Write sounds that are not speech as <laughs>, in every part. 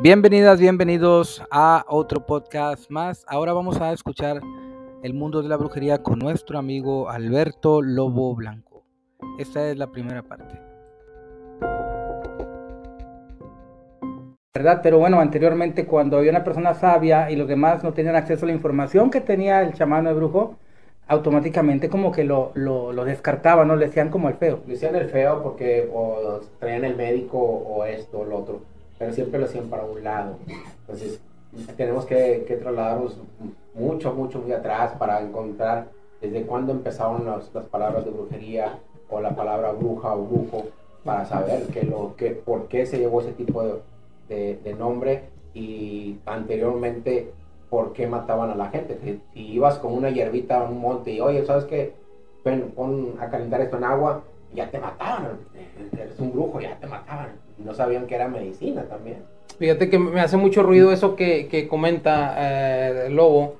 Bienvenidas, bienvenidos a otro podcast más. Ahora vamos a escuchar el mundo de la brujería con nuestro amigo Alberto Lobo Blanco. Esta es la primera parte. ¿Verdad? Pero bueno, anteriormente cuando había una persona sabia y los demás no tenían acceso a la información que tenía el chamán de brujo, automáticamente como que lo, lo, lo descartaban, ¿no? Le decían como el feo. Le decían el feo porque o traían el médico o esto o lo otro, pero siempre lo hacían para un lado. Entonces, tenemos que, que trasladarnos mucho, mucho muy atrás para encontrar desde cuándo empezaron las, las palabras de brujería o la palabra bruja o brujo para saber que lo, que, por qué se llevó ese tipo de, de, nombre y anteriormente por qué mataban a la gente. Si, si ibas con una hierbita a un monte y, oye, ¿sabes qué? Ven, pon a calentar esto en agua, ya te mataban. Eres un brujo, ya te mataban. No sabían que era medicina también. Fíjate que me hace mucho ruido eso que, que comenta eh, Lobo.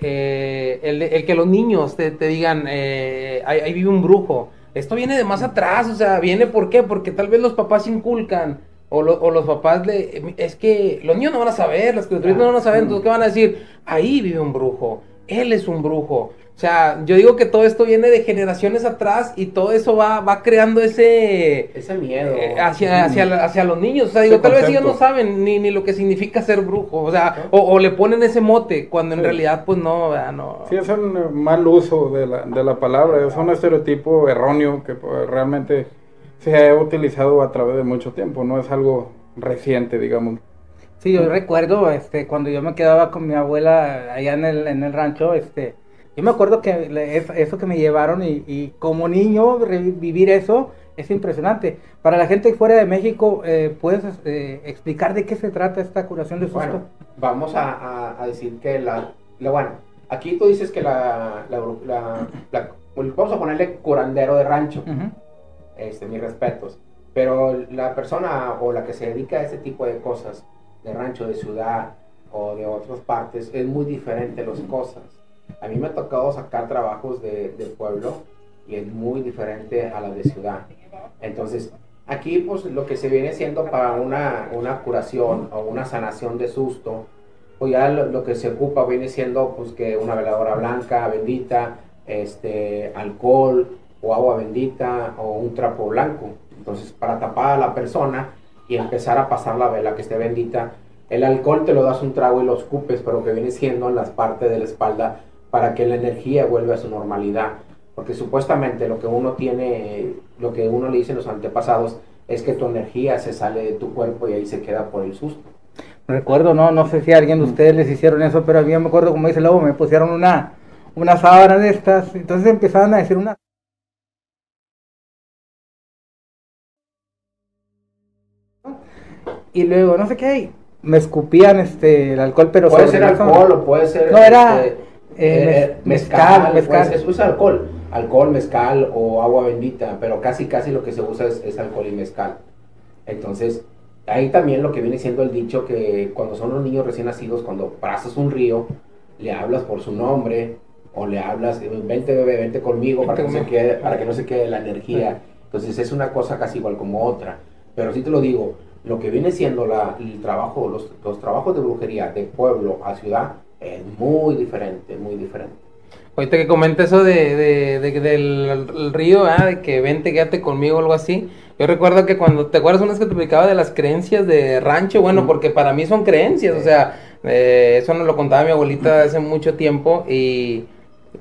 Eh, el, el, que los niños te, te digan, eh, ahí, ahí, vive un brujo. Esto viene de más atrás, o sea, viene por qué? Porque tal vez los papás inculcan. O, lo, o los papás le... Es que los niños no van a saber, las criaturas no van a saber, entonces ¿qué van a decir? Ahí vive un brujo, él es un brujo. O sea, yo digo que todo esto viene de generaciones atrás y todo eso va, va creando ese... Ese miedo. Eh, hacia, hacia, hacia, los niños. O sea, digo, tal vez ellos no saben ni, ni lo que significa ser brujo. O sea, o, o le ponen ese mote cuando en sí. realidad pues no, no. Sí, es un mal uso de la, de la palabra. Es un estereotipo erróneo que pues, realmente se ha utilizado a través de mucho tiempo. No es algo reciente, digamos. Sí, yo recuerdo este, cuando yo me quedaba con mi abuela allá en el, en el rancho, este yo me acuerdo que eso que me llevaron y, y como niño vivir eso es impresionante. Para la gente fuera de México, eh, ¿puedes eh, explicar de qué se trata esta curación de susto? Bueno, vamos a, a, a decir que la, la, bueno, aquí tú dices que la, la, la, vamos a ponerle curandero de rancho, uh -huh. este, mis respetos, pero la persona o la que se dedica a ese tipo de cosas, de rancho, de ciudad o de otras partes, es muy diferente las cosas a mí me ha tocado sacar trabajos de, de, pueblo y es muy diferente a la de ciudad. Entonces, aquí pues lo que se viene siendo para una, una curación o una sanación de susto, pues ya lo, lo, que se ocupa viene siendo pues que una veladora blanca, bendita, este, alcohol o agua bendita o un trapo blanco. Entonces, para tapar a la persona y empezar a pasar la vela que esté bendita, el alcohol te lo das un trago y lo escupes, pero que viene siendo en las partes de la espalda para que la energía vuelva a su normalidad. Porque supuestamente lo que uno tiene, lo que uno le dice los antepasados, es que tu energía se sale de tu cuerpo y ahí se queda por el susto. Recuerdo, no, no sé si a alguien de ustedes les hicieron eso, pero a mí me acuerdo, como dice Lobo, me pusieron una, una sábana de estas, entonces empezaban a decir una... Y luego, no sé qué, me escupían este, el alcohol, pero... Puede ser alcohol o puede ser... No, era... Este, eh, mezcal, mezcal, pues, se usa alcohol, alcohol, mezcal o agua bendita, pero casi casi lo que se usa es, es, alcohol y mezcal. Entonces, ahí también lo que viene siendo el dicho que cuando son los niños recién nacidos, cuando pasas un río, le hablas por su nombre o le hablas, vente bebé, vente conmigo para que, no se quede, para que no se quede la energía. Entonces es una cosa casi igual como otra. Pero sí te lo digo, lo que viene siendo la, el trabajo, los, los trabajos de brujería de pueblo a ciudad, es muy diferente, muy diferente. Ahorita que comenta eso de, de, de del río, ¿eh? de que vente, quédate conmigo o algo así. Yo recuerdo que cuando, ¿te acuerdas unas que te explicaba de las creencias de rancho? Bueno, mm. porque para mí son creencias, sí. o sea, eh, eso nos lo contaba mi abuelita hace mucho tiempo y,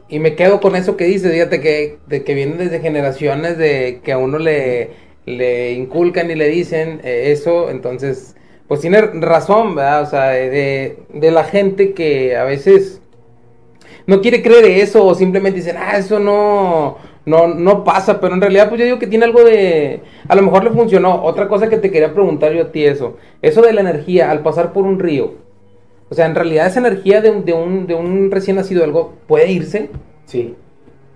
y me quedo con eso que dice, fíjate que, de que vienen desde generaciones de que a uno le, le inculcan y le dicen eh, eso, entonces pues tiene razón, ¿verdad? O sea, de, de, la gente que a veces no quiere creer eso o simplemente dicen, ah, eso no, no, no pasa, pero en realidad pues yo digo que tiene algo de, a lo mejor le funcionó. Otra cosa que te quería preguntar yo a ti eso, eso de la energía al pasar por un río, o sea, en realidad esa energía de, de, un, de un recién nacido algo puede irse. Sí.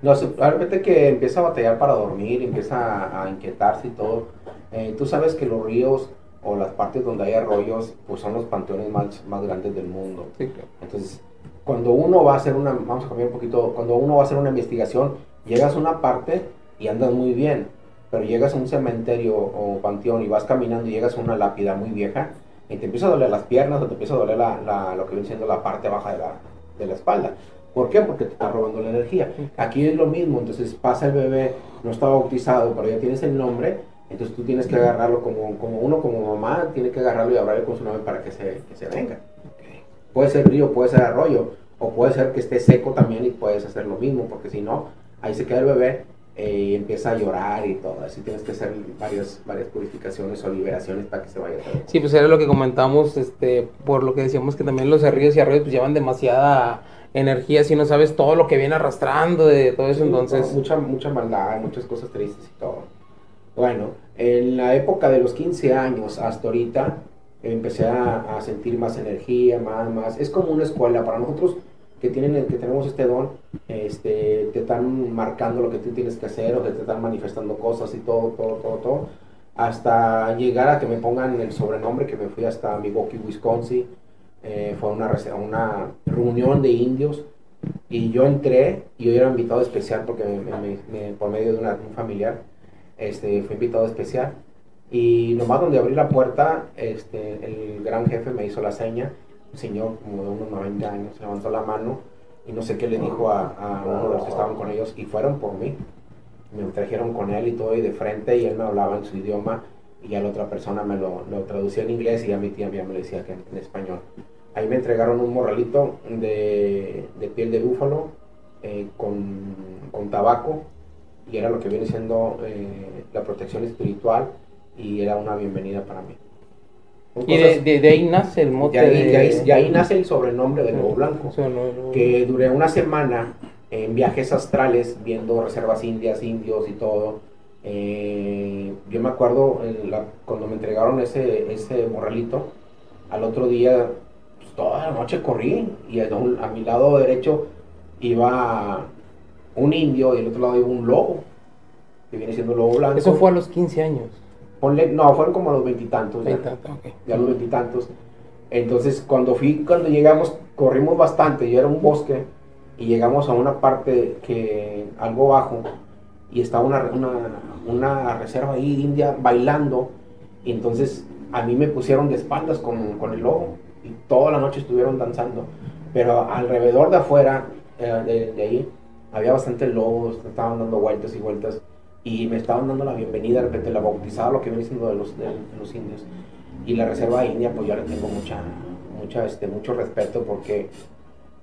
No, realmente que empieza a batallar para dormir, empieza a, inquietarse y todo. Eh, tú sabes que los ríos o las partes donde hay arroyos, pues son los panteones más, más grandes del mundo. Sí, claro. Entonces, cuando uno va a hacer una, vamos a cambiar un poquito, cuando uno va a hacer una investigación, llegas a una parte y andas muy bien, pero llegas a un cementerio o panteón y vas caminando y llegas a una lápida muy vieja, y te empieza a doler las piernas o te empieza a doler la, la- lo que viene siendo la parte baja de la, de la espalda. ¿Por qué? Porque te está robando la energía. Aquí es lo mismo, entonces pasa el bebé, no está bautizado, pero ya tienes el nombre, entonces tú tienes que agarrarlo como, como uno, como mamá, tiene que agarrarlo y hablarle con su nombre para que se, que se venga. Puede ser río, puede ser arroyo, o puede ser que esté seco también y puedes hacer lo mismo, porque si no, ahí se queda el bebé eh, y empieza a llorar y todo. Así tienes que hacer varias, varias purificaciones o liberaciones para que se vaya todo. Sí, pues era lo que comentamos, este, por lo que decíamos que también los ríos y arroyos pues llevan demasiada energía, si no sabes todo lo que viene arrastrando de todo eso, entonces... Mucha, mucha maldad, muchas cosas tristes y todo. Bueno, en la época de los 15 años hasta ahorita empecé a, sentir más energía, más, más. Es como una escuela para nosotros que tienen que tenemos este don, este, te están marcando lo que tú tienes que hacer o que te están manifestando cosas y todo, todo, todo, todo, hasta llegar a que me pongan el sobrenombre que me fui hasta Milwaukee, Wisconsin. Eh, fue una, una reunión de indios y yo entré y yo era invitado especial porque me- por medio de una- un familiar este, fui invitado especial. Y nomás donde abrí la puerta, este, el gran jefe me hizo la seña, un señor como de unos 90 años, levantó la mano y no sé qué le dijo a, a uno de los que estaban con ellos y fueron por mí. Me trajeron con él y todo y de frente y él me hablaba en su idioma y ya la otra persona me lo, lo traducía en inglés y ya mi tía ya me lo decía que en español. Ahí me entregaron un morralito de, de piel de búfalo eh, con, con tabaco y era lo que viene siendo eh, la protección espiritual y era una bienvenida para mí. Y de, cosas- de- de ahí nace el mote de ahí, de... de ahí- de ahí nace el sobrenombre de Nuevo Blanco no- no- que duré una semana en viajes astrales viendo reservas indias, indios y todo. Eh, yo me acuerdo la- cuando me entregaron ese, ese morralito, al otro día, pues, toda la noche corrí y a, un- a mi lado derecho iba un indio y al otro lado iba un lobo, que viene siendo lobo blanco. Eso fue a los 15 años. Ponle- no, fueron como a los veintitantos. ya Ahí está, ok. ya a los veintitantos. Entonces, cuando fui, cuando llegamos, corrimos bastante, yo era un bosque, y llegamos a una parte que, algo bajo, y estaba una, una, una reserva ahí india bailando, y entonces a mí me pusieron de espaldas con, con el lobo, y toda la noche estuvieron danzando, pero alrededor de afuera, eh, de, de ahí, había bastante lobos, estaban dando vueltas y vueltas, y me estaban dando la bienvenida, de repente la bautizada, lo que viene siendo de los, los indios. Y la reserva india, pues yo le tengo mucha, mucha, este, mucho respeto porque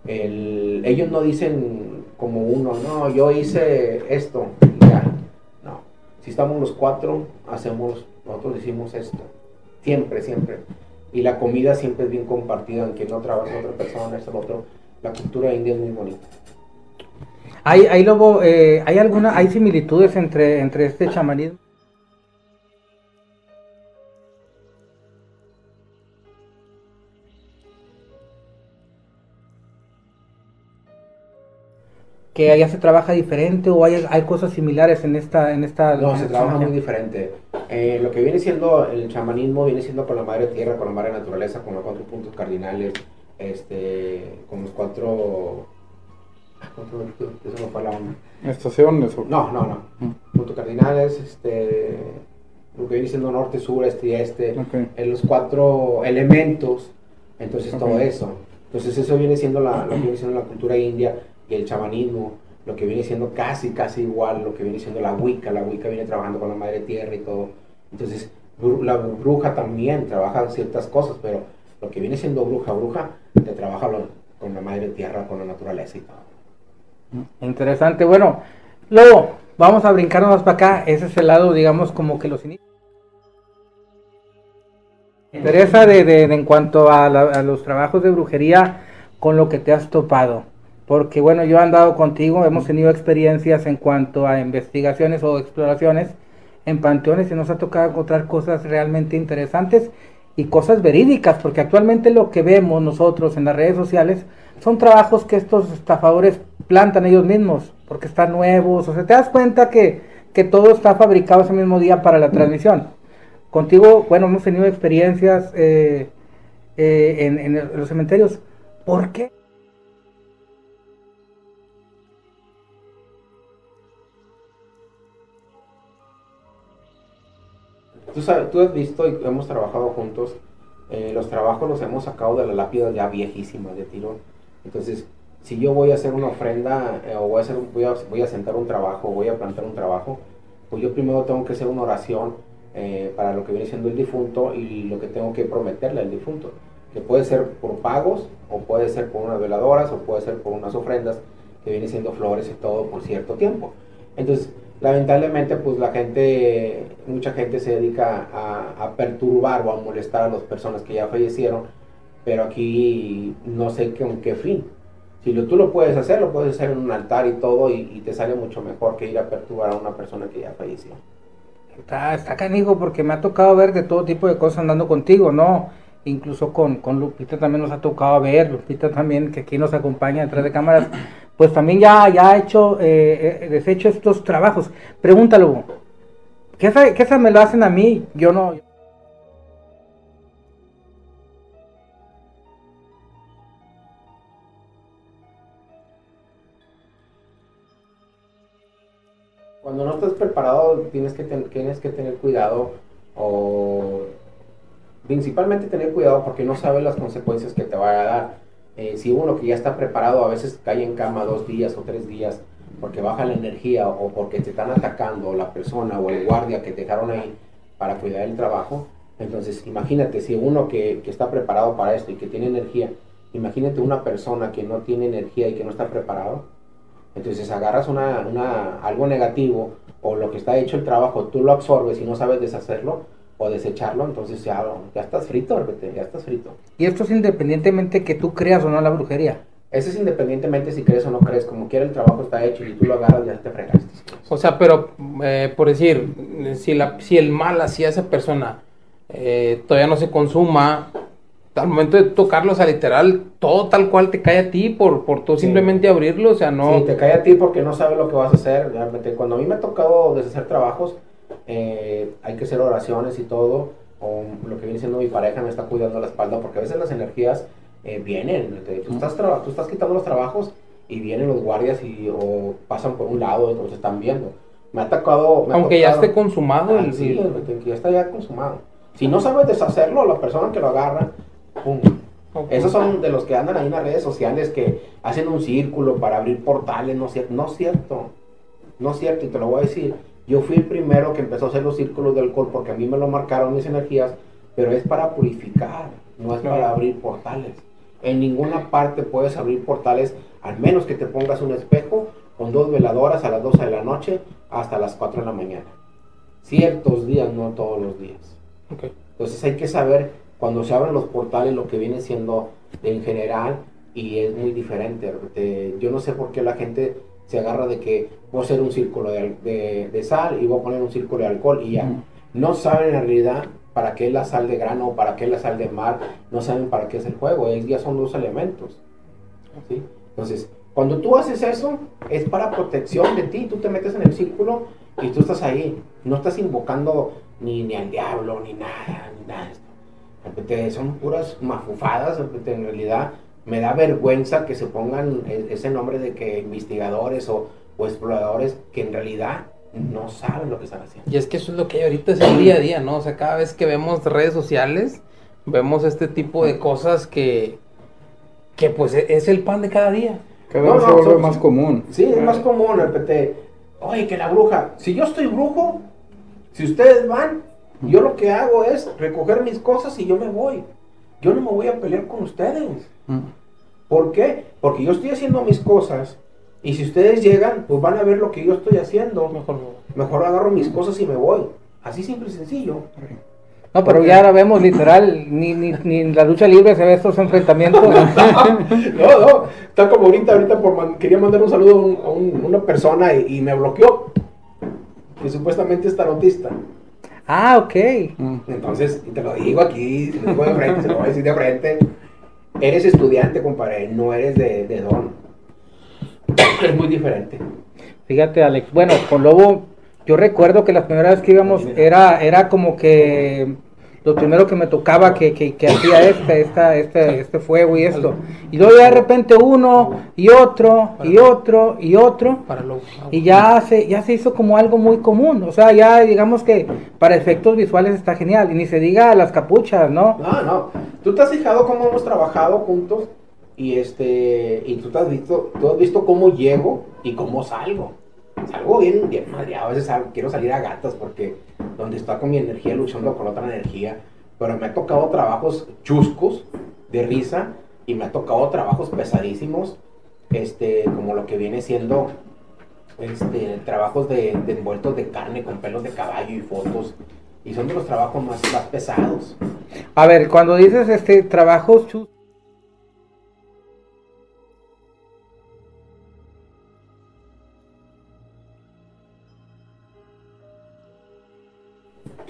el- ellos no dicen como uno, no, yo hice esto, ya. No, si estamos los cuatro, hacemos, nosotros decimos esto, siempre, siempre. Y la comida siempre es bien compartida, aunque no trabaja otra persona, esto, lo otro. La cultura india es muy bonita. ¿Hay, hay, lobo, eh, ¿hay alguna, hay similitudes entre, entre este chamanismo? que allá se trabaja diferente o hay, hay cosas similares en esta en esta No, en se trabaja muy diferente. Eh, lo que viene siendo el chamanismo viene siendo con la madre tierra, con la madre naturaleza, con los cuatro puntos cardinales, este, con los cuatro... ah, ¿cuánto- Eso no fue la onda. Estaciones o... No, no, no. Puntos cardinales, este, lo que viene siendo norte, sur, este y este, Ok. en los cuatro elementos, entonces todo Ok. eso. Entonces eso viene siendo la, lo que viene siendo la cultura india y el chamanismo, lo que viene siendo casi, casi igual, lo que viene siendo la Wicca, la Wicca viene trabajando con la madre tierra y todo. Entonces, la bruja también trabaja ciertas cosas, pero lo que viene siendo bruja, bruja, te trabaja lo- con la madre tierra, con la naturaleza y todo. Interesante. Bueno, luego vamos a brincarnos más para acá. Ese es el lado, digamos, como que los inicios. De- de en cuanto a, la- a los trabajos de brujería con lo que te has topado. Porque bueno, yo he andado contigo, hemos tenido experiencias en cuanto a investigaciones o exploraciones en panteones y nos ha tocado encontrar cosas realmente interesantes y cosas verídicas, porque actualmente lo que vemos nosotros en las redes sociales son trabajos que estos estafadores plantan ellos mismos, porque están nuevos, o sea, te das cuenta que, que todo está fabricado ese mismo día para la transmisión. Contigo, bueno, hemos tenido experiencias eh, eh, en, en los cementerios. ¿Por qué? Tú, sabes, tú has visto y hemos trabajado juntos eh, los trabajos los hemos sacado de las lápidas ya viejísimas de tirón. Entonces, si yo voy a hacer una ofrenda eh, o voy a, hacer, voy, a, voy a sentar un trabajo, voy a plantar un trabajo, pues yo primero tengo que hacer una oración eh, para lo que viene siendo el difunto y lo que tengo que prometerle al difunto, que puede ser por pagos o puede ser por unas veladoras o puede ser por unas ofrendas que viene siendo flores y todo por cierto tiempo. Entonces, lamentablemente, pues la gente, mucha gente se dedica a, perturbar o a molestar a las personas que ya fallecieron, pero aquí no sé con qué fin. Si lo, tú lo puedes hacer, lo puedes hacer en un altar y todo, y, te sale mucho mejor que ir a perturbar a una persona que ya falleció. Está, está canijo porque me ha tocado ver de todo tipo de cosas andando contigo, ¿no? Incluso con, con Lupita también nos ha tocado ver, Lupita también, que aquí nos acompaña detrás de cámaras, pues también ya, ya ha hecho, eh, eh deshecho estos trabajos. Pregúntalo, ¿qué, ¿qué me lo hacen a mí? Yo no. Cuando no estás preparado tienes que, tienes que tener cuidado o principalmente tener cuidado porque no sabes las consecuencias que te va a dar. Eh, si uno que ya está preparado a veces cae en cama dos días o tres días porque baja la energía o porque te están atacando la persona o el guardia que dejaron ahí para cuidar el trabajo, entonces imagínate si uno que, que está preparado para esto y que tiene energía, imagínate una persona que no tiene energía y que no está preparado, entonces agarras una, una, algo negativo o lo que está hecho el trabajo, tú lo absorbes y no sabes deshacerlo, o desecharlo, entonces ya, ya estás frito, ya estás frito. Y esto es independientemente que tú creas o no la brujería. Ese es independientemente si crees o no crees, como quiera el trabajo está hecho y tú lo agarras ya te fregaste. O sea, pero eh, por decir, si, la, si el mal hacia esa persona eh, todavía no se consuma, al momento de tocarlo, o sea, literal, todo tal cual te cae a ti por, por tú simplemente abrirlo, o sea, no... Sí, te cae a ti porque no sabes lo que vas a hacer, realmente. Cuando a mí me ha tocado deshacer trabajos, eh, hay que hacer oraciones y todo, o lo que viene siendo mi pareja me está cuidando la espalda, porque a veces las energías eh, vienen, tú, estás tú estás quitando los trabajos y vienen los guardias y o pasan por un lado, entonces están viendo. Me ha tocado... Aunque ya esté consumado. el, sí, ya está ya consumado. Si no sabes deshacerlo, la persona que lo agarra, ¡pum! Esos son de los que andan ahí en las redes sociales que hacen un círculo para abrir portales, no es cierto, no es cierto, no es cierto, y te lo voy a decir, yo fui el primero que empezó a hacer los círculos de alcohol porque a mí me lo marcaron mis energías, pero es para purificar, no es para abrir portales. En ninguna parte puedes abrir portales, al menos que te pongas un espejo con dos veladoras a las 12 de la noche hasta las 4 de la mañana. Ciertos días, no todos los días. Entonces hay que saber cuando se abren los portales lo que viene siendo en general y es muy diferente. Yo no sé por qué la gente se agarra de que voy a hacer un círculo de, sal y voy a poner un círculo de alcohol y ya. No saben en realidad para qué es la sal de grano para qué es la sal de mar, no saben para qué es el juego, ya son dos elementos. Entonces, cuando tú haces eso, es para protección de ti, tú te metes en el círculo y tú estás ahí, no estás invocando ni, ni al diablo, ni nada, ni nada. Son puras mafufadas, en realidad me da vergüenza que se pongan ese nombre de que investigadores o, exploradores que en realidad no saben lo que están haciendo. Y es que eso es lo que hay ahorita, es el día a día, ¿no? O sea, cada vez que vemos redes sociales, vemos este tipo de cosas que, que pues e-, es el pan de cada día. Cada vez se vuelve más común. Sí, es más común, repete, oye, que la bruja, si yo estoy brujo, si ustedes van, yo lo que hago es recoger mis cosas y yo me voy. Yo no me voy a pelear con ustedes. ¿Por qué? Porque yo estoy haciendo mis cosas y si ustedes llegan, pues van a ver lo que yo estoy haciendo. Mejor, mejor agarro mis cosas y me voy. Así simple y sencillo. No, pero ya ahora vemos literal, ni, ni, ni en la lucha libre se ve estos enfrentamientos. <laughs> no, no, está como ahorita, ahorita por quería mandar un saludo a, una persona y, me bloqueó, que supuestamente es tarotista. Ah, ok. Entonces, te lo digo aquí, se lo digo de frente, se lo voy a decir de frente. Eres estudiante, compadre, no eres de, don. Es muy diferente. Fíjate, Alex. Bueno, con Lobo, yo recuerdo que la primera vez que íbamos era, era como que lo primero que me tocaba que, que, que hacía este, esta, este, este fuego y esto. Y luego ya de repente uno y otro y otro y otro. Y ya se, ya se hizo como algo muy común. O sea, ya digamos que para efectos visuales está genial. Y ni se diga las capuchas, ¿no? No, no. Tú te has fijado cómo hemos trabajado juntos y este y tú te has visto, tú has visto cómo llego y cómo salgo. Salgo bien, bien madreado. A veces quiero salir a gatas porque donde está con mi energía luchando con otra energía. Pero me ha tocado trabajos chuscos de risa y me ha tocado trabajos pesadísimos, este, como lo que viene siendo este, trabajos de, envueltos de carne con pelos de caballo y fotos. Y son de los trabajos más, más pesados. A ver, cuando dices este trabajos chus-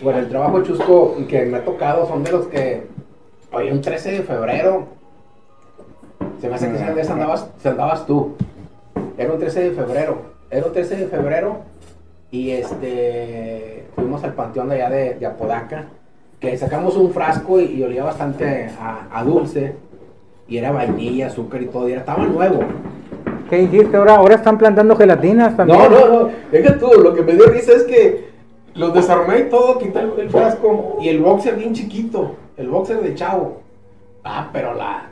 Bueno, el trabajo chusco que me ha tocado son de los que. Oye, un 13 de febrero. Se me hace que esa vez andabas, se andabas tú. Era un 13 de febrero. Era un 13 de febrero. Y este. Fuimos al panteón de allá de, de Apodaca. Que sacamos un frasco y, y olía bastante a, a dulce. Y era vainilla, azúcar y todo. Y era, estaba nuevo. ¿Qué dijiste ahora? Ahora están plantando gelatinas también. No, no, no. Deja tú, lo que me dio risa es que los desarmé y todo, quité el, el frasco y el boxer bien chiquito, el boxer de chavo. Ah, pero la,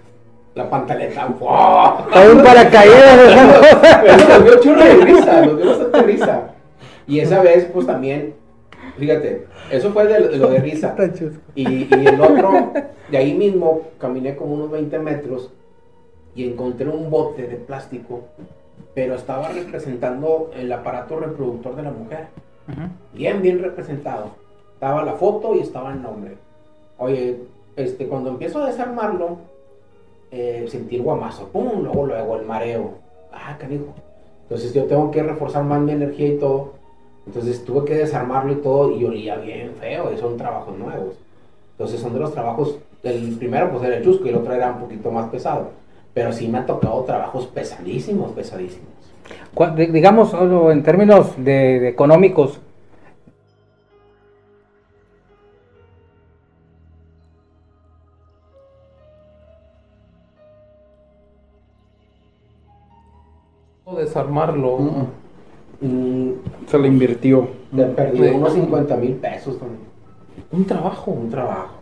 la pantaleta, <laughs> ¡wow! Hay un paracaídas. <laughs> Pero nos dio chorro de risa, nos dio bastante risa. Y esa vez, pues también, fíjate, eso fue de, lo- de lo de risa. Y, y el otro, de ahí mismo, caminé como unos 20 metros y encontré un bote de plástico, pero estaba representando el aparato reproductor de la mujer. Bien, bien representado. Estaba la foto y estaba el nombre. Oye, este, cuando empiezo a desarmarlo, eh, sentí guamazo, pum, luego, luego el mareo. Ah, canijo. Entonces yo tengo que reforzar más mi energía y todo. Entonces tuve que desarmarlo y todo y olía bien feo y son trabajos nuevos. Entonces son de los trabajos, el primero pues era el chusco y el otro era un poquito más pesado. Pero sí me han tocado trabajos pesadísimos, pesadísimos. Digamos, solo en términos de, de económicos, desarmarlo. Mm, Se le invirtió. le perdí Sí. unos 50 mil pesos también. Un trabajo. Un trabajo.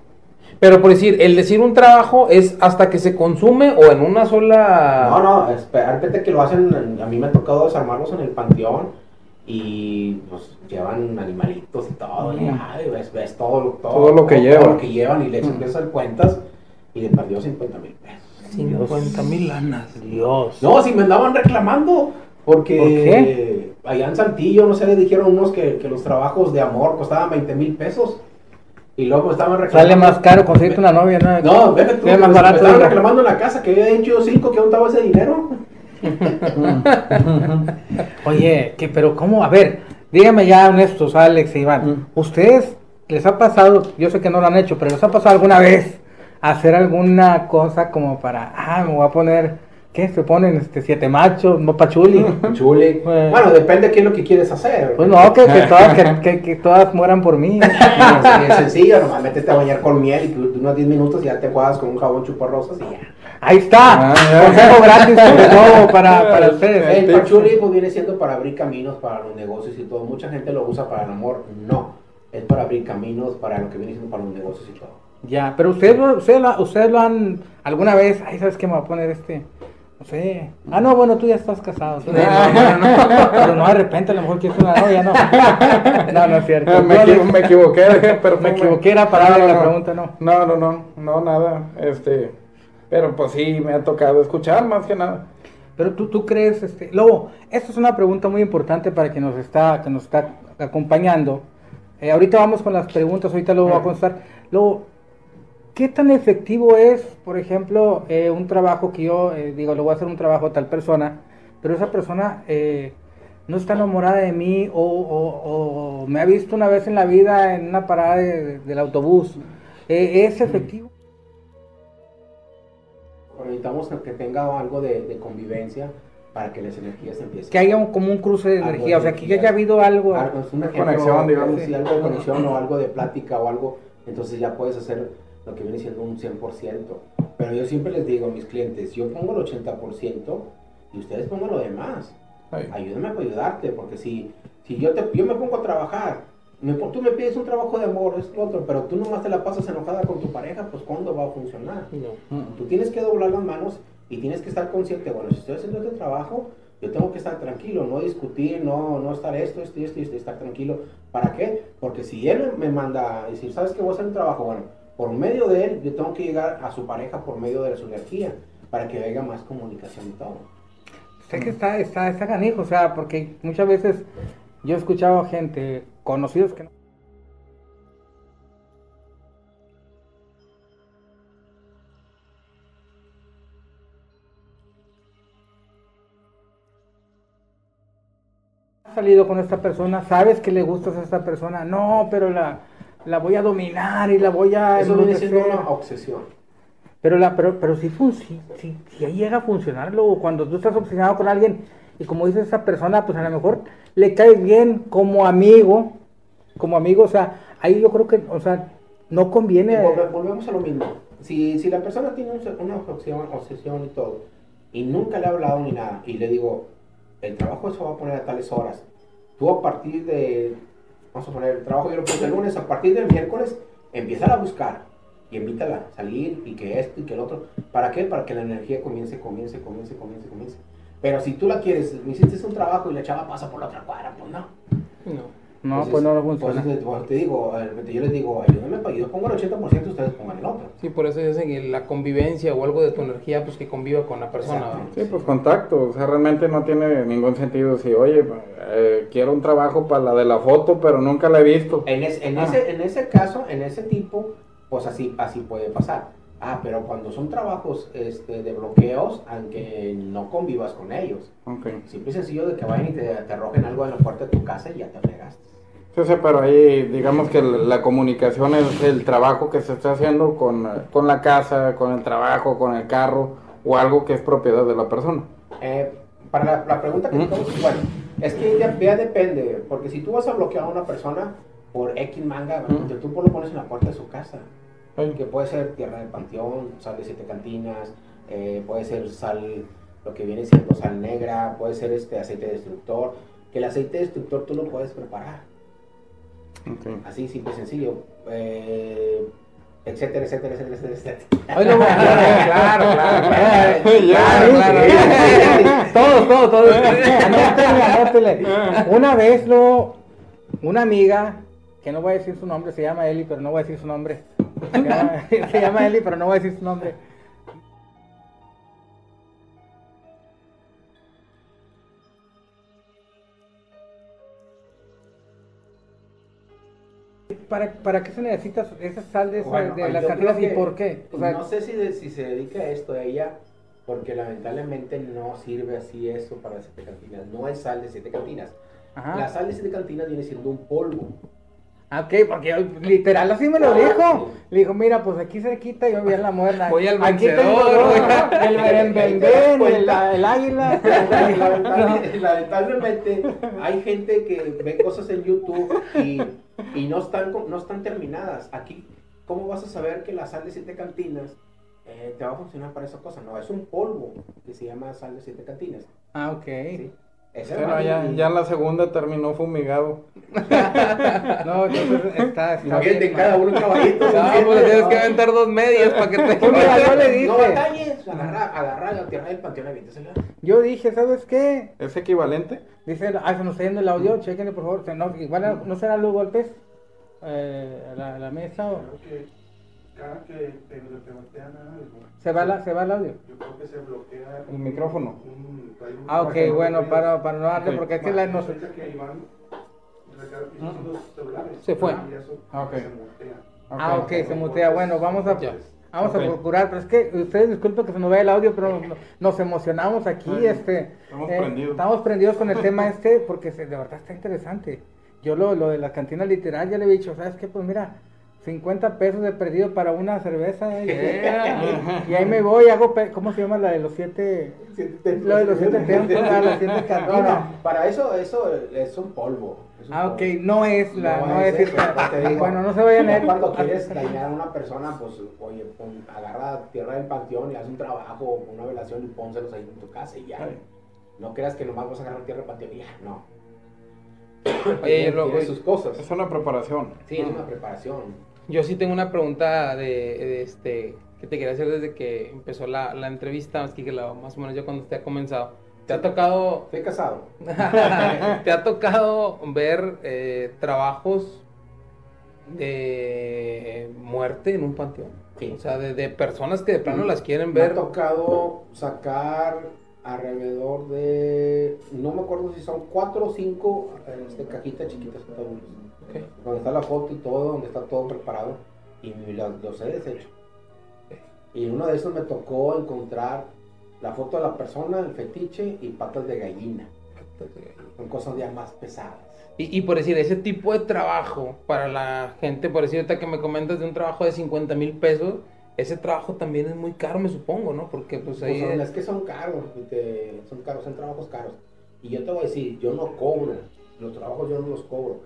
Pero por decir, el decir un trabajo es hasta que se consume o en una sola. No, no, espérate que lo hacen, en- a mí me ha tocado desarmarlos en el panteón y pues llevan animalitos y todo, y Mm. ay, ves, ves todo, lo- todo, Todo lo que todo lleva. lo que llevan y les empiezan cuentas y le perdió 50 mil pesos. 50 mil lanas. Dios. No, si me andaban reclamando, porque ¿Por qué? allá en Saltillo, no sé, le dijeron unos que, que los trabajos de amor costaban 20 mil pesos y luego estaban reclamando. Sale más caro conseguirte una novia, ¿no? No, déjate tú, más me, barato. me estaban reclamando en la casa que había hecho yo cinco, que untaba ese dinero. <laughs> Oye, que, pero ¿cómo? A ver, dígame ya honestos, Alex e Iván. Mm. ¿Ustedes les ha pasado, yo sé que no lo han hecho, pero les ha pasado alguna vez hacer alguna cosa como para, ah, me voy a poner, ¿qué? Se ponen este, siete machos, no pachuli. <laughs> Chule. Bueno. Bueno, depende de qué es lo que quieres hacer. Pues no, que, que todas, que, <laughs> que- que todas mueran por mí. <laughs> Es sencillo, nomás métete a bañar con miel y tú, tú unos 10 minutos y ya te juegas con un jabón chuparrosas y ya. Ahí está. Ah. Consejo gratis sobre todo para, para ustedes. El pachuli pues viene siendo para abrir caminos para los negocios y todo. Mucha gente lo usa para el amor. No, es para abrir caminos para lo que viene siendo para los negocios y todo. Ya, pero ustedes, lo- ustedes, lo, ustedes lo han alguna vez, ay, ¿sabes qué me voy a poner este? Sé. Ah, no, bueno, tú ya estás casado. tú ya- no, no, no. Pero no, de repente a lo mejor quieres una novia, no. No, no es cierto. <laughs> Me, equivo- me equivoqué <laughs> perfume. Me equivoqué, era para la pregunta, no. No, no, no, no, nada. Este, pero pues sí, me ha tocado escuchar más que nada. Pero tú, tú crees, este, Lobo, esta es una pregunta muy importante para quien nos está, que nos está acompañando. Eh, ahorita vamos con las preguntas, ahorita Lobo va a contestar. Lobo, ¿qué tan efectivo es, por ejemplo, eh, un trabajo que yo eh, digo, le voy a hacer un trabajo a tal persona, pero esa persona eh, no está enamorada de mí o, o- o me ha visto una vez en la vida en una parada de- del autobús? Eh, ¿Es efectivo? Necesitamos que tenga algo de, de convivencia para que las energías empiecen. Que haya un- como un cruce de energía, o sea, que ya haya habido algo. Algo, es un Una conexión, digamos. sí, algo de conexión o algo de plática o algo entonces ya puedes hacer lo que viene siendo un 100%. Pero yo siempre les digo a mis clientes, yo pongo el 80% y ustedes pongan lo demás. Ay. Ayúdame para ayudarte, porque si, si yo, te, yo me pongo a trabajar, me tú me pides un trabajo de amor, es lo otro, pero tú nomás te la pasas enojada con tu pareja, pues ¿cuándo va a funcionar? No. Tú tienes que doblar las manos y tienes que estar consciente, bueno, si estoy haciendo este trabajo, yo tengo que estar tranquilo, no discutir, no, no estar esto, esto y esto, y esto, y estar tranquilo. ¿Para qué? Porque si él me manda a decir, ¿sabes que voy a hacer un trabajo? Bueno, por medio de él, yo tengo que llegar a su pareja por medio de su energía, para que haya más comunicación y todo. Sé que está, está, está canijo, o sea, porque muchas veces yo he escuchado a gente, conocidos que no. Salido con esta persona, sabes que le gustas a esta persona, no, pero la, la voy a dominar y la voy a Eso viene siendo una obsesión. Pero, la, pero, pero si, si, si, si ahí llega a funcionar, luego cuando tú estás obsesionado con alguien y como dice esa persona, pues a lo mejor le caes bien como amigo, como amigo, o sea, ahí yo creo que, o sea, no conviene. Volve- Volvemos a lo mismo. Si, si la persona tiene un- una obsesión, obsesión y todo, y nunca le ha hablado ni nada, y le digo, el trabajo se va a poner a tales horas, tú a partir de, vamos a poner el trabajo, yo lo puse el lunes, a partir del miércoles, empieza a buscar y invítala a salir y que esto y que el otro. ¿Para qué? Para que la energía comience, comience, comience, comience, comience. Pero si tú la quieres, me hiciste un trabajo y la chava pasa por la otra cuadra, pues no. No. No, Entonces, pues no funciona. pues, pues, te digo, repente yo les digo, ayúdame, pa- yo pongo el 80%, ustedes pongan el otro. Sí, por eso dicen que la convivencia o algo de tu energía, pues que conviva con la persona. ¿no? Sí, pues contacto, o sea, realmente no tiene ningún sentido si, oye, eh, quiero un trabajo para la de la foto, pero nunca la he visto. En, es- en, Ah. ese, en ese caso, en ese tipo, pues así, así puede pasar. Ah, pero cuando son trabajos este, de bloqueos, aunque no convivas con ellos, Ok. simple y sencillo de que vayan y te, te arrojen algo en la puerta de tu casa y ya te fregaste. Sí, sí, pero ahí digamos que la, comunicación es el trabajo que se está haciendo con, con la casa, con el trabajo, con el carro o algo que es propiedad de la persona. Eh, para la, la pregunta que Ujú. te hago, bueno, es que ya, ya depende, porque si tú vas a bloquear a una persona por X manga, Ujú. tú lo pones en la puerta de su casa. Que puede ser tierra del panteón, sal de siete cantinas, eh, puede ser sal, lo que viene siendo sal negra, puede ser este aceite destructor, que el aceite destructor tú lo puedes preparar, así simple y sencillo, eh, etcétera, etcétera, etcétera, etcétera, etcétera. Ay, no, claro, claro, claro. <laughs> Claro, claro. Todos, todos, todos. <laughs> Anótele, anótele. Una vez lo, una amiga, que no voy a decir su nombre, se llama Eli, pero no voy a decir su nombre. Se llama, <laughs> se llama Eli, pero no voy a decir su nombre. ¿Para, ¿Para qué se necesita esa sal de, esa- Bueno, de las cantinas y por qué? O sea, no sé si, de- si se dedica a esto ella, porque lamentablemente no sirve así eso para las siete cantinas, no hay sal de siete cantinas. ajá. La sal de siete cantinas viene siendo un polvo. Ah, Ok, porque yo, literal así me lo Ah, dijo. sí. Le dijo, mira, pues aquí cerquita yo voy a la moderna. Voy al Aquí tengo vencedor. ¿no? el <laughs> berembendén, el, el águila. <laughs> Lamentable- <laughs> Lamentablemente hay gente que ve cosas en YouTube y, y no, están, no están terminadas. Aquí, ¿cómo vas a saber que la sal de siete cantinas eh, te va a funcionar para esa cosa? No, es un polvo que se llama sal de siete cantinas. Ah, ok. ¿sí? Ese Pero ya, ya en la segunda terminó fumigado. <laughs> No, entonces está, está Imagínate, bien, cada uno un caballito. No, pues tienes que aventar dos medias para que te Pues yo le dije. No batalles, agarra, agarra la tierra del panteón y aviéntasela. Yo dije, ¿sabes qué? ¿Es equivalente? Dice, ah, se nos está yendo el audio, chequenle por favor. No, igual no serán los golpes eh, a la, la mesa o cada que te, te voltean algo, se va, la, se va el audio. yo creo que se bloquea El micrófono. un- hay un- Ah, ok, bueno, para, para no darle, porque es que la, nos, que Iván los celulares, Se fue. y eso Ah, ok. se mutea. Ah, ok, se mutea. Bueno, vamos a, Ya. vamos a procurar. Pero es que ustedes disculpen que se nos vaya el audio, pero <laughs> no- nos emocionamos aquí. Ay, este, estamos eh, prendidos. estamos prendidos con el <laughs> tema este porque se- de verdad está interesante. Yo lo, lo de la cantina literal ya le he dicho, ¿sabes qué? Pues mira, 50 pesos de perdido para una cerveza. ¿eh? ¿Qué? Y ahí me voy, hago, pe- ¿cómo se llama la de los siete? Lo de los siete templos, ah, las siete No, no, para eso, eso es un polvo. es un Ah, ok, polvo. no es la, no, es, eso, esta. te digo. Bueno, no se vayan a. Cuando quieres dañar a una persona, pues, oye, pon- agarra tierra del panteón y haz un trabajo, una velación y pónselos ahí en tu casa y ya. No creas que nomás vas a agarrar tierra del panteón y ya, no. Oye, Tiene luego- sus cosas. Es una preparación. Sí, es una preparación. Yo sí tengo una pregunta de, de este que te quería hacer desde que empezó la, la entrevista, más que la, más o menos ya cuando usted ha comenzado. ¿Te ha tocado Estoy casado. <laughs> ¿Te ha tocado ver eh, trabajos de muerte en un panteón? Sí. O sea, de, de personas que de plano las quieren Me ha ver. tocado sacar alrededor de, no me acuerdo si son cuatro o cinco este, cajitas chiquitas tabulas. Donde está la foto y todo, donde está todo preparado. Y los he deshecho. Y en uno de esos me tocó encontrar la foto de la persona, el fetiche y patas de gallina. Son cosas ya más pesadas. Y, y por decir, ese tipo de trabajo para la gente, por decir, ahorita que me comentas de un trabajo de 50 mil pesos, ese trabajo también es muy caro, me supongo, ¿no? Porque pues ahí... Pues es que son caros, te- son caros, son trabajos caros. Y yo te voy a decir, yo no cobro, los trabajos yo no los cobro.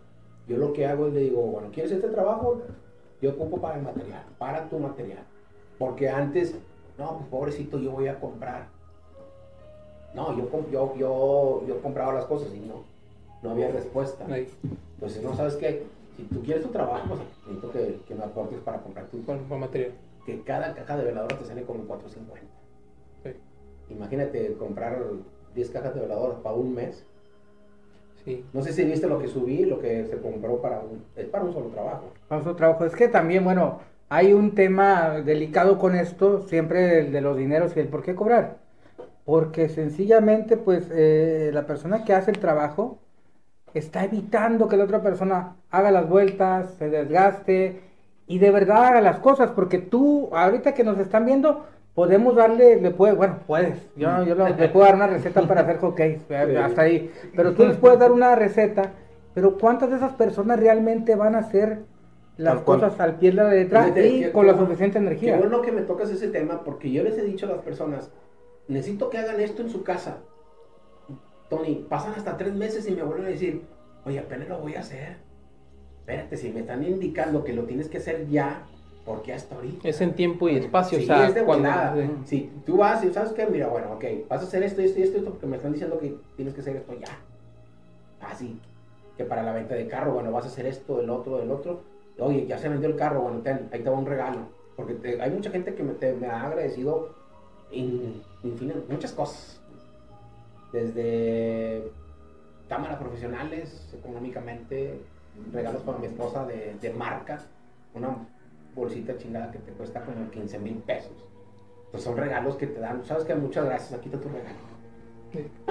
Yo lo que hago es le digo, bueno, ¿quieres este trabajo? Yo ocupo para el material, para tu material. Porque antes, no, pues pobrecito, yo voy a comprar. No, yo, yo, yo, yo compraba las cosas y no, no había respuesta. Pues no sabes qué, si tú quieres tu trabajo, pues necesito que, que me aportes para comprar tu material. que cada caja de veladora te sale como 4.50. Sí. Imagínate comprar 10 cajas de veladoras para un mes. Sí. No sé si viste lo que subí, lo que se compró para un, es para un solo trabajo. Vamos a otro trabajo. Es que también, bueno, hay un tema delicado con esto, siempre el de los dineros y el por qué cobrar. Porque sencillamente, pues, eh, la persona que hace el trabajo está evitando que la otra persona haga las vueltas, se desgaste y de verdad haga las cosas. Porque tú, ahorita que nos están viendo, podemos darle, le puedes, bueno, puedes, yo, yo lo- le puedo dar una receta para hacer hotcakes, <laughs> eh, hasta ahí. Pero tú les puedes dar una receta, pero ¿cuántas de esas personas realmente van a hacer las cual. cosas al pie de la letra y qué- con la qué- suficiente Qué energía? bueno que me tocas ese tema porque yo les he dicho a las personas, necesito que hagan esto en su casa. Tony, pasan hasta tres meses y me vuelven a decir, oye, apenas lo voy a hacer. Espérate, si me están indicando que lo tienes que hacer ya, ¿por qué hasta ahorita? Es en tiempo y espacio, Sí, o sea, es de cuando... sí. Tú vas y sabes que, mira, bueno, ok, vas a hacer esto, esto y esto, esto, porque me están diciendo que tienes que hacer esto ya. Así. Que para la venta de carro, bueno, vas a hacer esto, el otro, el otro. Oye, ya se vendió el carro, bueno, ten, ahí te va un regalo. Porque te- hay mucha gente que me, te- me ha agradecido infin- muchas cosas. Desde cámaras profesionales, económicamente, regalos para mi esposa de, de marca, una bolsita chingada que te cuesta como 15 mil pesos. Pues son regalos que te dan, sabes que muchas gracias, aquí está tu regalo.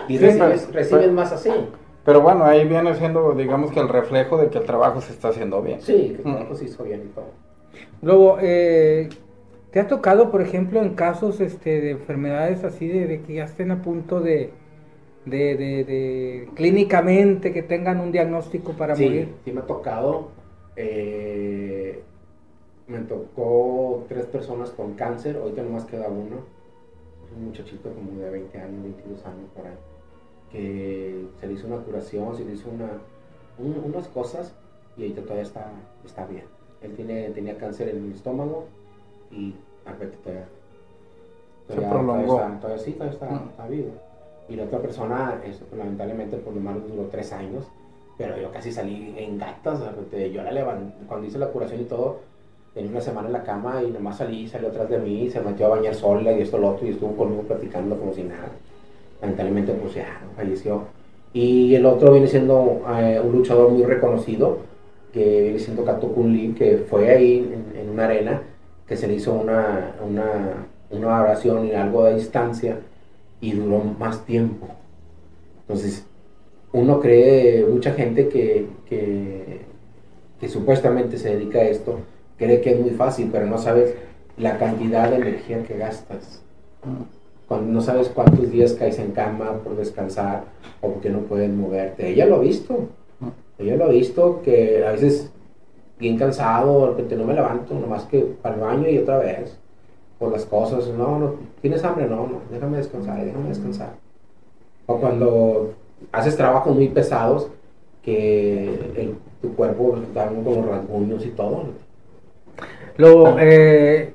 Y Sí, recibes, pero- recibes pero- más así. Pero bueno, ahí viene siendo, digamos que el reflejo de que el trabajo se está haciendo bien. Sí, que Mm. todo se hizo bien y todo. Luego, eh, ¿te ha tocado, por ejemplo, en casos este, de enfermedades así, de, de que ya estén a punto de, de, de- de clínicamente que tengan un diagnóstico para sí, morir? sí me ha tocado. eh, me tocó tres personas con cáncer, ahorita nomás queda uno. Un muchachito como de 20 años, 22 años por ahí. Que se le hizo una curación, se le hizo una, un- unas cosas y ahorita todavía está, está bien. Él tiene, tenía cáncer en el estómago y ahorita todavía, Se todavía, prolongó. todavía está, todavía sí, todavía está, Mm. está vivo. Y la otra persona, eso, pues, lamentablemente, por lo menos duró tres años, pero yo casi salí en gatas. Yo la levanté, cuando hice la curación y todo, tenía una semana en la cama y nomás salí, salió atrás de mí, se metió a bañar sola y esto, lo otro, y estuvo conmigo platicando como si nada. Lamentablemente, pues ya, falleció. Y el otro viene siendo eh, un luchador muy reconocido, que viene siendo Kato Kun Lee, que fue ahí en, en una arena, que se le hizo una, una, una oración y algo de distancia y duró más tiempo. Entonces, uno cree, mucha gente que, que, que supuestamente se dedica a esto, cree que es muy fácil, pero no sabes la cantidad de energía que gastas. Cuando no sabes cuántos días caes en cama por descansar o porque no puedes moverte. Ella lo ha visto. Ella lo ha visto que a veces bien cansado, repente no me levanto, nomás que para el baño y otra vez, por las cosas, no, no, ¿tienes hambre? No, no, déjame descansar, déjame descansar. O cuando haces trabajos muy pesados, que el- tu cuerpo da como rasguños y todo. Lo, eh,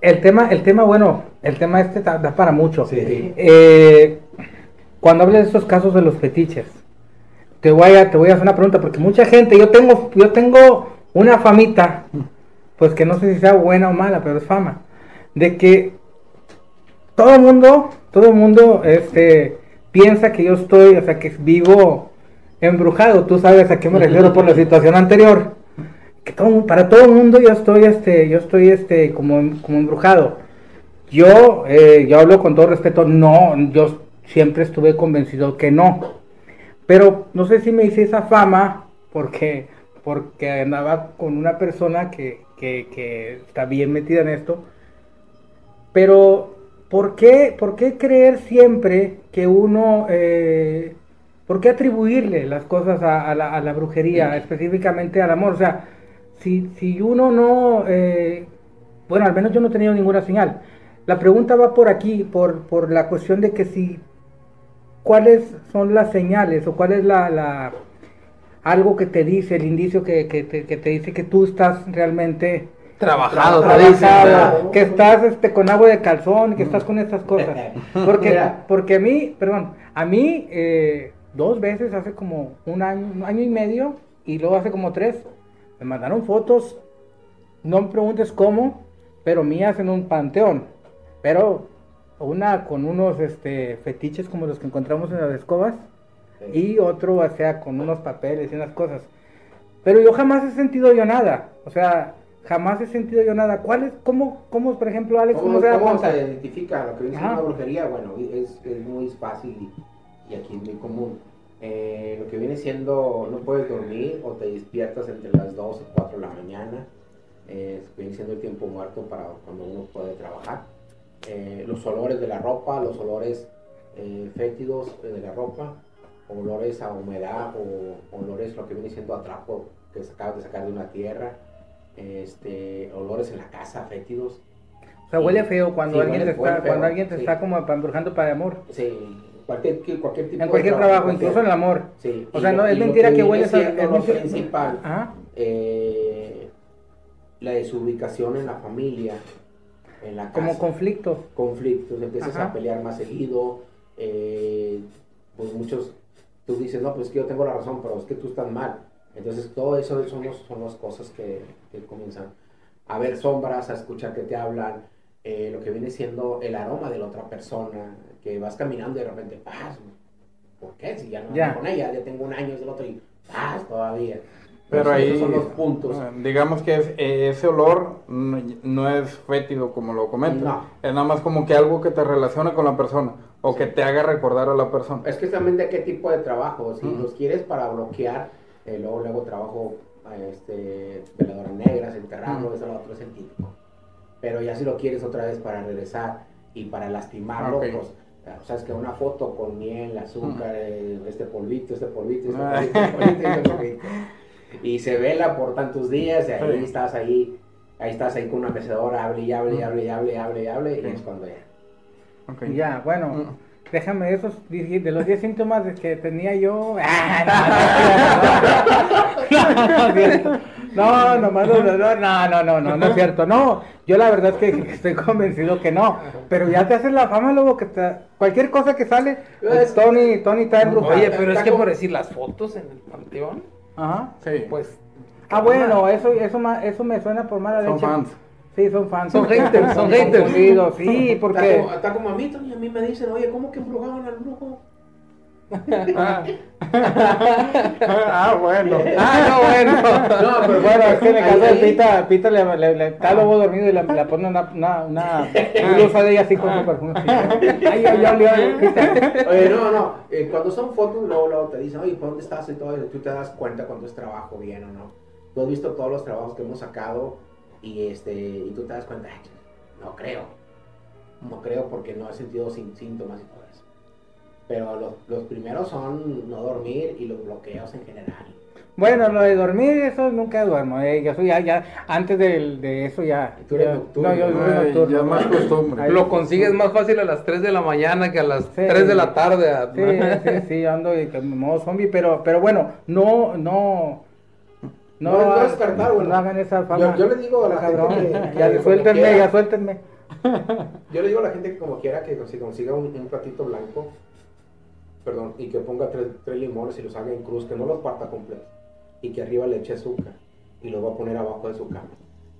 el tema, el tema, bueno, el tema este da, da para mucho. Sí. Eh, cuando hables de estos casos de los fetiches, te voy a, te voy a hacer una pregunta, porque mucha gente, yo tengo, yo tengo una famita, pues que no sé si sea buena o mala, pero es fama, de que todo el mundo, todo el mundo, este, piensa que yo estoy, o sea, que vivo embrujado, tú sabes a qué me refiero por la situación anterior que todo, para todo el mundo yo estoy este yo estoy este como, como embrujado. Yo eh, yo hablo con todo respeto no yo siempre estuve convencido que no. Pero no sé si me hice esa fama porque porque andaba con una persona que, que, que está bien metida en esto. Pero ¿por qué, por qué creer siempre que uno eh, ¿Por qué atribuirle las cosas a, a la, a la brujería, específicamente al amor? O sea, si, si uno no, eh, bueno, al menos yo no he tenido ninguna señal. La pregunta va por aquí, por, por la cuestión de que si, ¿cuáles son las señales o cuál es la, la algo que te dice, el indicio que, que te, que te dice que tú estás realmente Trabajado, trabajado, dicen. Que estás este, con agua de calzón, que estás con estas cosas. <laughs> Porque, porque a mí, perdón, a mí eh, dos veces hace como un año, un año y medio y luego hace como tres, me mandaron fotos, no me preguntes cómo, pero mías en un panteón. Pero una con unos este, fetiches como los que encontramos en las escobas y otro, o sea, con unos papeles y unas cosas. Pero yo jamás he sentido yo nada, o sea, jamás he sentido yo nada. ¿Cuál es, cómo, cómo, por ejemplo, Alex, ¿Cómo, cómo se da cómo cuenta? se identifica lo que dice una brujería? Bueno, es, es muy fácil y, y aquí es muy común. Eh, lo que viene siendo, no puedes dormir o te despiertas entre las 2 y 4 de la mañana. Eh, viene siendo el tiempo muerto para cuando uno puede trabajar. Eh, los olores de la ropa, los olores eh, fétidos de la ropa, olores a humedad o olores lo que viene siendo a trapo que se acabas de sacar de una tierra, este, olores en la casa fétidos. O sea, huele feo cuando Sí, alguien te está, feo, cuando alguien te sí. está como embrujando para amor. Sí, cualquier, que- cualquier tipo En cualquier de trabajo, cualquier- incluso en el amor. Sí, O sea, lo- no, es mentira que viene hueles a- es lo principal, Ajá. eh, la desubicación en la familia, en la casa. Como conflictos. conflictos, empiezas Ajá. a pelear más seguido, eh, pues muchos, tú dices, no, pues que yo tengo la razón, pero es que tú estás mal. Entonces todo eso son, los- son las cosas que, que comienzan a ver sombras, a escuchar que te hablan, eh, lo que viene siendo el aroma de la otra persona, que vas caminando y de repente, paz, ¿por qué? Si ya no Ya. con ella, ya tengo un año del otro y paz todavía. Pero ahí, son los puntos. eh, digamos que es- eh, ese olor no, no es fétido como lo comentas. No. Es nada más como que algo que te relaciona con la persona o que te haga recordar a la persona. Es que también de qué tipo de trabajo. Si Ujú. los quieres para bloquear, eh, luego luego trabajo este, veladoras negras, enterrarlo, Ujú. eso lo otro es el típico. Pero ya si lo quieres otra vez para regresar y para lastimarlo, Ok. pues, o sea, es que una foto con miel, azúcar, eh, este polvito, este polvito, este Ah. polvito, este polvito, este polvito. Y se vela por tantos días y ahí Sí. estás ahí, ahí estás ahí con una mecedora, hable y hable y hable y hable y hable y hable, y Sí. es cuando ya. Ok. Y Ya, bueno, Mm. déjame esos, de los 10 síntomas que tenía yo. Ah, no, no, no, no, no, nomás dolores, no, no, no, no, no es cierto, no, yo la verdad es que <laughs> estoy convencido que no, pero ya te haces la fama luego que te, cualquier cosa que sale, pues, Tony, Tony está embrujado. Oye, pero es Está que por decir las fotos en el panteón, Ajá. Sí, pues. Ah, bueno, eso, eso, ma- eso me suena por mala son leche. fans. Sí, son fans. Son haters, son haters. Sí, Está porque... como, está como a mí, Tony, a mí me dicen, oye, ¿cómo que embrujaban al brujo? Ah, Ah, bueno. Ah, no, bueno. No, pero Bueno, es que en el caso de Pita, Pita le, le, le- está luego dormido y le, le pone una, una, una blusa de ella así con su perfume. Ay, ay. Oye, no, no, eh, cuando son fotos, luego, luego te dicen, oye, ¿por dónde estás? Y todo eso, tú te das cuenta cuando es trabajo bien o no. Tú has visto todos los trabajos que hemos sacado y, este, y tú te das cuenta, "Ay, no creo, no creo porque no he sentido sin, síntomas y todo eso. Pero los, los primeros son no dormir y los bloqueos en general. Bueno, lo de dormir, eso nunca duermo. Eh. Yo soy ya, ya, antes de, eso ya. Tú eres ya- nocturno. No, yo soy Ay, nocturno. ya más costumbre. Lo consigues más fácil a las 3 de la mañana que a las Sí. 3 de la tarde. ah, Sí, sí, sí, <laughs> ando en modo zombie, pero, pero bueno, no, no. No, no descartar, bueno. no hagan esa fama. Yo- yo le digo a la cabrón. gente que- ya que suéltenme, como quiera. ya suéltenme. Yo le digo a la gente que como quiera que si consiga un, un platito blanco, perdón, y que ponga tres, tres limones y los haga en cruz, que no los parta completos, y que arriba le eche azúcar, y lo va a poner abajo de su cama.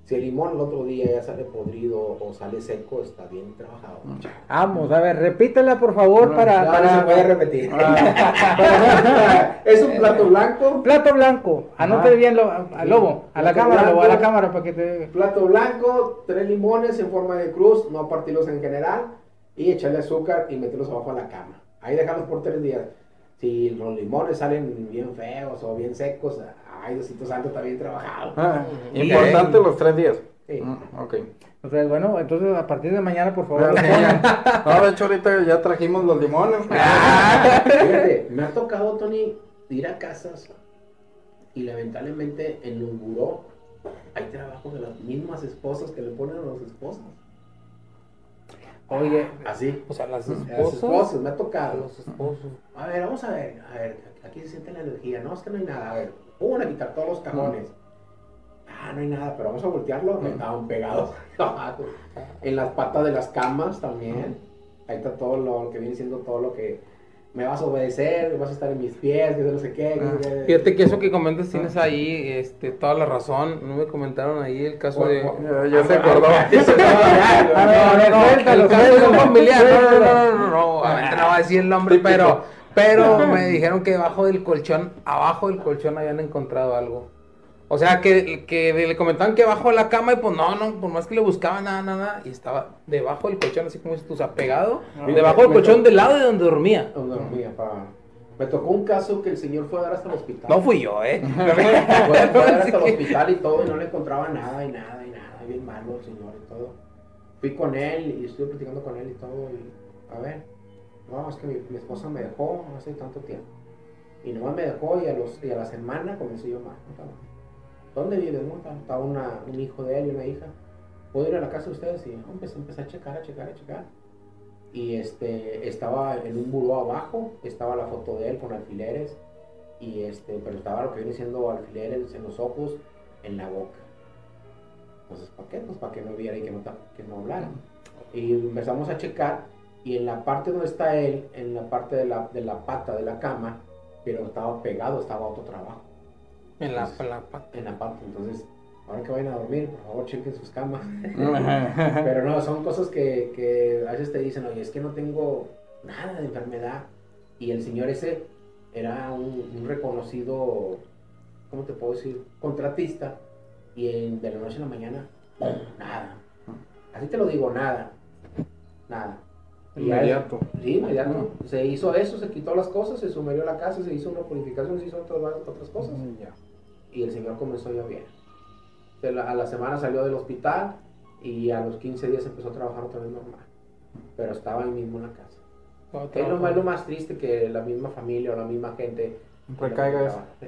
Si el limón el otro día ya sale podrido o sale seco, está bien trabajado. Vamos, a ver, repítela por favor No, para, para, no se puede repetir. para- <laughs> es un plato blanco, Plato blanco, anote bien lo, al lobo, a la cámara, lobo, a la blanco. cámara para que te... plato blanco, tres limones en forma de cruz, no partirlos en general, y echarle azúcar y meterlos abajo a la cama. Ahí dejarlos por tres días. Si los limones salen bien feos o bien secos, ay, Diosito Santo está bien trabajado. Ah, importante los tres días. Sí. Mm, ok. O sea, bueno, entonces a partir de mañana, por favor, sí, ya. No, de hecho ahorita ya trajimos los limones. <laughs> Fíjate, me ha tocado, Tony, ir a casas y lamentablemente en el buró hay trabajo de las mismas esposas que le ponen a los esposos. Oye, Así. O sea, las esposas. esposas, me ha tocado. Los esposos. A ver, vamos a ver, a ver, aquí se siente la energía. No, es que no hay nada. A ver, pongan a quitar todos los cajones. Ah, no hay nada, pero vamos a voltearlo. Estaban pegados. <laughs> En las patas de las camas también. Ahí está todo lo que viene siendo todo lo que me vas a obedecer, vas a estar en mis pies, que no sé qué. que- Ah, Fíjate que eso que comentas tienes ahí este, toda la razón. No me comentaron ahí el caso de. Ya, ya se acordó. no, no, no, suéltalo, el caso de un familiar. No, no, no, no, no, no, obviamente no voy a decir el nombre, pero, pero me dijeron que debajo del colchón, abajo del colchón habían encontrado algo. O sea, que, que le comentaban que abajo de la cama y pues no, no, por más que le buscaban nada, nada, y estaba debajo del colchón, así como dices tú, o sea, pegado, debajo del colchón del lado de donde dormía. Donde dormía, pa. Me tocó un caso que el señor fue a dar hasta el hospital. No fui yo, eh. Fue, <laughs> fue a dar hasta el <laughs> hospital y todo, y no le encontraba nada, y nada, y nada, bien malo el señor y todo. Fui con él y estuve platicando con él y todo, y a ver, no, es que mi, mi esposa me dejó hace tanto tiempo. Y nomás me dejó y a, los, y a la semana comencé yo más. ¿Dónde vives? No? Una, un hijo de él y una hija. ¿Puedo ir a la casa de ustedes? Y oh, empecé, a checar, a checar, a checar. Y este, estaba en un buró abajo, estaba la foto de él con alfileres, y este, pero estaba lo que viene siendo alfileres en los ojos, en la boca. Entonces, ¿para qué? Pues para que no viera y que no, que no hablara. Y empezamos a checar, y en la parte donde está él, en la parte de la, de la pata de la cama, pero estaba pegado, estaba otro trabajo, En la, en la pata. en la pata. Entonces, ahora que vayan a dormir, por favor, chequen sus camas. <laughs> Pero no, son cosas que, que a veces te dicen, oye, es que no tengo nada de enfermedad. Y el señor ese era un, un reconocido, ¿cómo te puedo decir? Contratista. Y en- de la noche a la mañana, nada. Así te lo digo, nada. Nada. Inmediato. Sí, inmediato. Se hizo eso, se quitó las cosas, se sumerió la casa, se hizo una purificación, se hizo otras, otras cosas Ya. y el señor comenzó ya bien. La- a la semana salió del hospital y a los 15 días empezó a trabajar otra vez normal. Pero estaba ahí mismo en la casa. Es lo más, lo más triste que la misma familia o la misma gente Recaiga eso. Sí.